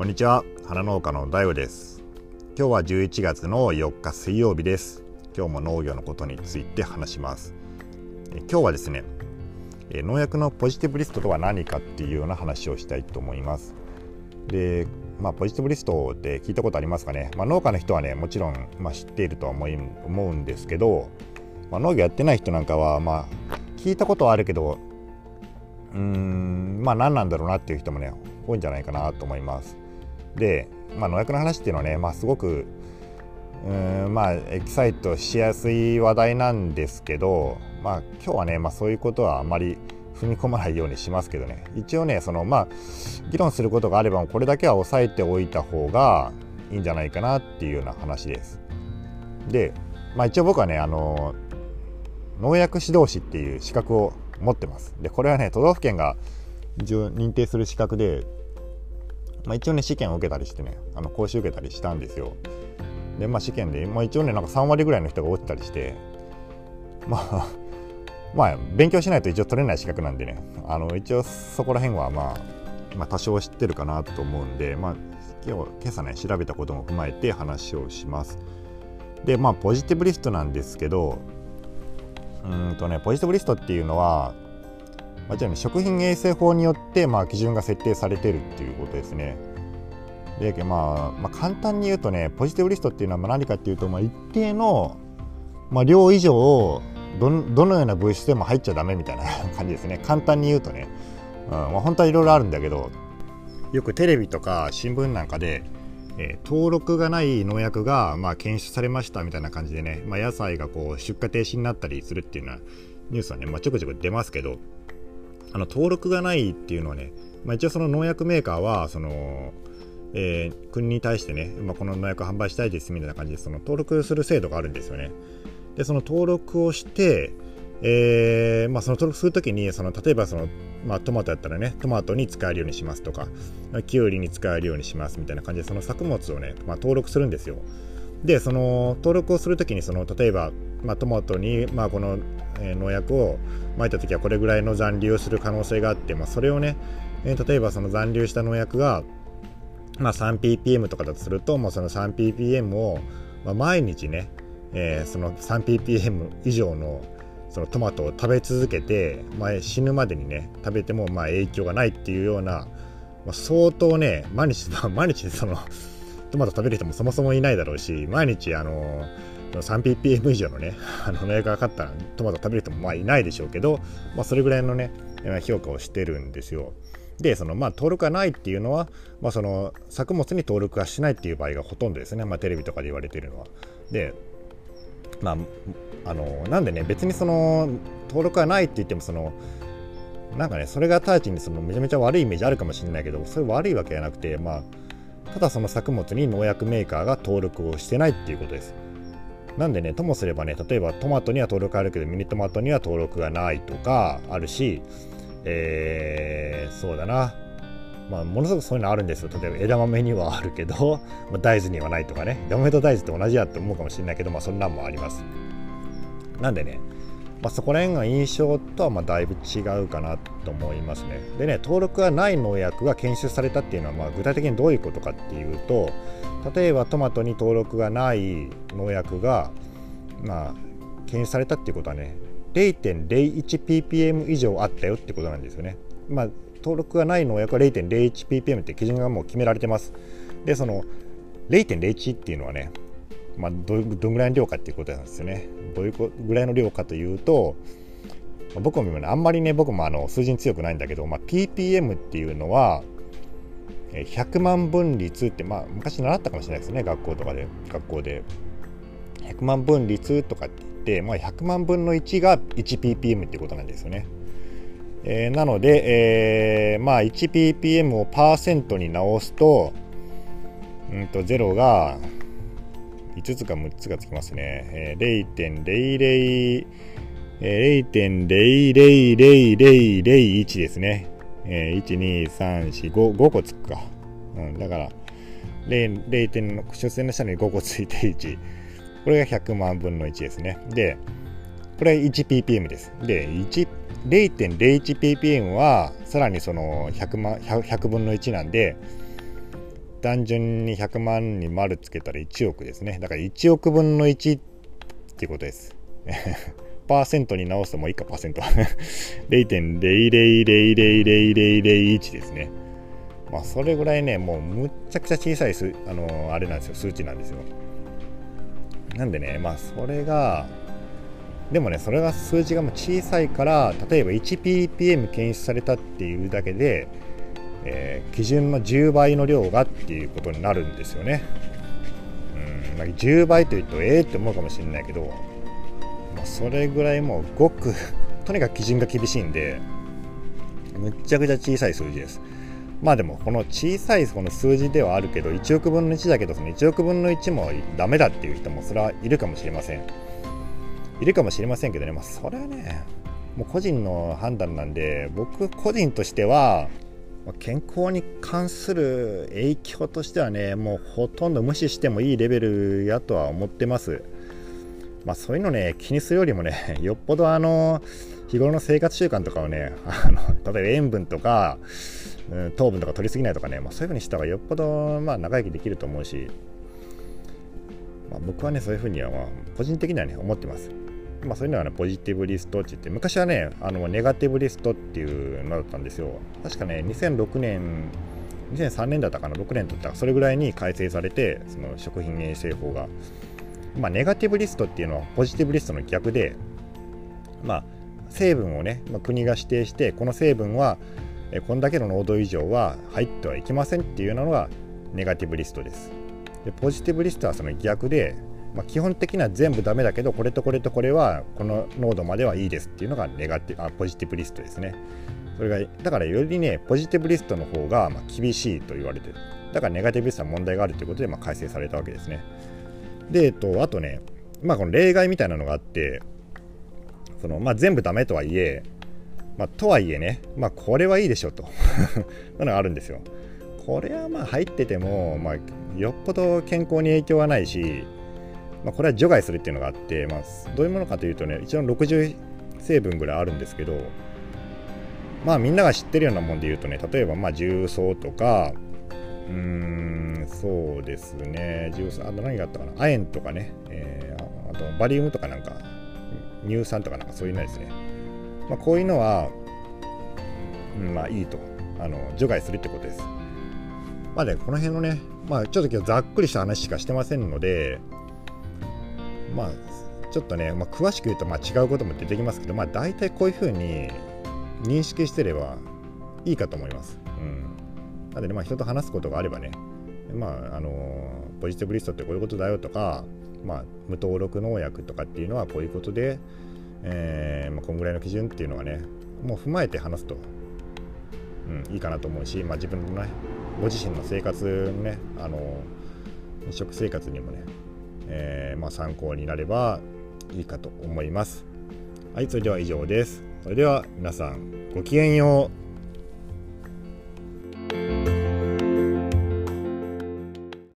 こんにちは。花農家の DAIGO です。今日は11月の4日水曜日です。今日も農業のことについて話します。今日はですね農薬のポジティブリストとは何かっていうような話をしたいと思います。でまあ、ポジティブリストって聞いたことありますかね、まあ、農家の人はねもちろん、まあ、知っているとは思い思うんですけど、まあ、農業やってない人なんかは、まあ、聞いたことはあるけどうーんまあ何なんだろうなっていう人もね多いんじゃないかなと思います。で、まあ、農薬の話っていうのはね、まあ、すごくうんまあエキサイトしやすい話題なんですけど、まあ、今日はね、まあ、そういうことはあまり踏み込まないようにしますけどね。一応ねそのまあ議論することがあればこれだけは押さえておいた方がいいんじゃないかなっていうような話です。で、まあ、一応僕はねあの農薬指導士っていう資格を持ってます。でこれはね都道府県が一応認定する資格でまあ、一応ね試験を受けたりしてねあの講習受けたりしたんですよ。でまあ試験で、まあ、一応ねなんか3割ぐらいの人が落ちたりしてまあ まあ勉強しないと一応取れない資格なんでねあの一応そこら辺はまあ、まあ、多少知ってるかなと思うんでまあ今日今朝ね調べたことも踏まえて話をします。でまあポジティブリストなんですけどうんとねポジティブリストっていうのはあ、じゃ、食品衛生法によって、まあ、基準が設定されてるっていうことですね。で、まあ、まあ、簡単に言うとねポジティブリストっていうのは何かっていうと、まあ、一定の、まあ、量以上どどのような物質でも入っちゃダメみたいな 感じですね。簡単に言うとね、うんまあ、本当はいろいろあるんだけどよくテレビとか新聞なんかで、えー、登録がない農薬が、まあ、検出されましたみたいな感じでね、まあ、野菜がこう出荷停止になったりするっていうようなニュースはね、まあ、ちょくちょく出ますけど。あの登録がないっていうのはね、まあ、一応その農薬メーカーはその、えー、国に対してね、まあ、この農薬販売したいですみたいな感じでその登録する制度があるんですよね。でその登録をして、えーまあ、その登録するときにその例えばその、まあ、トマトやったらねトマトに使えるようにしますとかキュウリに使えるようにしますみたいな感じでその作物をね、まあ、登録するんですよ。でその登録をするときにその例えば、まあ、トマトに、まあ、この、農薬をまいた時はこれぐらいの残留をする可能性があって、まあ、それをね、例えばその残留した農薬が、まあ、3ppm とかだとすると、まあ、その 3ppm を、まあ、毎日ね、えー、その 3ppm 以上のそのトマトを食べ続けて、まあ、死ぬまでにね食べてもまあ影響がないっていうような、まあ、相当ね毎日毎日そのトマト食べる人もそもそもいないだろうし毎日あの 3ppm 以上のね あの農薬がかかったトマト食べる人もまあいないでしょうけど、まあ、それぐらいのね評価をしてるんですよ。でそのまあ登録がないっていうのは、まあ、その作物に登録がしないっていう場合がほとんどですね、まあ、テレビとかで言われてるのは。でまああのなんでね別にその登録がないって言ってもそのなんかねそれが直ちにそのめちゃめちゃ悪いイメージあるかもしれないけどそれ悪いわけじゃなくてまあただその作物に農薬メーカーが登録をしてないっていうことです。なんでね、ともすればね、例えばトマトには登録あるけど、ミニトマトには登録がないとかあるし、えー、そうだな、まあ、ものすごくそういうのあるんですよ。例えば枝豆にはあるけど、まあ、大豆にはないとかね、枝豆と大豆って同じやって思うかもしれないけど、まあ、そんなんもあります。なんでね、まあ、そこら辺が印象とはまだいぶ違うかなと思いますね。でね、登録がない農薬が検出されたっていうのは、まあ、具体的にどういうことかっていうと、例えばトマトに登録がない農薬が、まあ、検出されたっていうことはね、0.01ppm 以上あったよってことなんですよね。まあ、登録がない農薬は 0.01ppm って基準がもう決められてます。で、その0.01っていうのはね、まあ、どどんぐらいの量かっていうことなんですよね。どういうぐらいの量かというと、まあ、僕も、あんまりね、僕もあの数字に強くないんだけど、まあ、ppm っていうのは、100万分率って、まあ、昔習ったかもしれないですね、学校とかで、学校で。100万分率とかって言って、まあ、100万分の1が 1ppm っていうことなんですよね。えー、なので、えー、まあ 1ppm をパーセントに直すと、うんと0が5つか6つがつきますね。えー、0.00、えー、0.000001ですね。えー、1、2、3、4、5、5個つくか。うん、だから、0, 0点の出線の下に5個ついて1。これが100万分の1ですね。で、これ 1ppm です。で、0.01ppm はさらにその 100, 万 100, 100分の1なんで、単純に100万に丸つけたら1億ですね。だから1億分の1っていうことです。パーセントに直すともう以下パーセント。0.0000001ですね。まあそれぐらいねもうむっちゃくちゃ小さいすあのあれなんですよ数値なんですよ。なんでねまあそれがでもねそれが数字がもう小さいから例えば 1ppm 検出されたっていうだけで、えー、基準の10倍の量がっていうことになるんですよね。うんまあ、10倍というとええー、って思うかもしれないけど、まあ、それぐらいもうごく とにかく基準が厳しいんでむっちゃくちゃ小さい数字です。まあでもこの小さいこの数字ではあるけど1億分の1だけどその1億分の1もダメだっていう人もそれはいるかもしれません。いるかもしれませんけどね。まあそれはねもう個人の判断なんで僕個人としては健康に関する影響としてはねもうほとんど無視してもいいレベルやとは思ってますまあそういうのね気にするよりもね よっぽどあの日頃の生活習慣とかをねあの例えば塩分とかうん、糖分とか取りすぎないとかね、まあ、そういうふうにした方がよっぽど、まあ、長生きできると思うし、まあ、僕はねそういうふうには、まあ、個人的にはね思ってます。まあ、そういうのは、ね、ポジティブリストって言って昔はねあのネガティブリストっていうのだったんですよ。確かね2006年2003年だったかな6年とったかそれぐらいに改正されてその食品衛生法が。まあネガティブリストっていうのはポジティブリストの逆でまあ成分をね、まあ、国が指定してこの成分はえこんだけの濃度以上は入ってはいけませんっていうのがネガティブリストです。でポジティブリストはその逆で、まあ、基本的には全部ダメだけどこれとこれとこれはこの濃度まではいいですっていうのがネガティあポジティブリストですね。それがだからよりねポジティブリストの方がま厳しいと言われてる。だからネガティブリストは問題があるということでま改正されたわけですね。で、えっと、あとねまあこの例外みたいなのがあってその、まあ、全部ダメとはいえまあ、とはいえね、まあ、これはいいでしょと。なのがあるんですよ。これはまあ入ってても、まあ、よっぽど健康に影響はないし、まあ、これは除外するっていうのがあって、まあ、どういうものかというとね一応60成分ぐらいあるんですけどまあみんなが知ってるようなもんで言うとね例えばまあ重曹とかうーんそうですね重曹あと何があったかな亜鉛とかね、えー、あとバリウムとかなんか乳酸とかなんかそういうのですねまあ、こういうのは、うん、まあいいとあの除外するってことです。まあね、この辺のね、まあちょっと今日ざっくりした話しかしてませんので、まあちょっとね、まあ、詳しく言うとまあ違うことも出てきますけど、まあ大体こういうふうに認識してればいいかと思います。うん。なので、ね、まあ人と話すことがあればね、まああのポジティブリストってこういうことだよとか、まあ無登録農薬とかっていうのはこういうことで、えーまあ、こんぐらいの基準っていうのはねもう踏まえて話すと、うん、いいかなと思うし、まあ、自分のねご自身の生活ねあの食生活にもね、えーまあ、参考になればいいかと思います。はいそれでは以上です。それでは皆さんごきげんよう。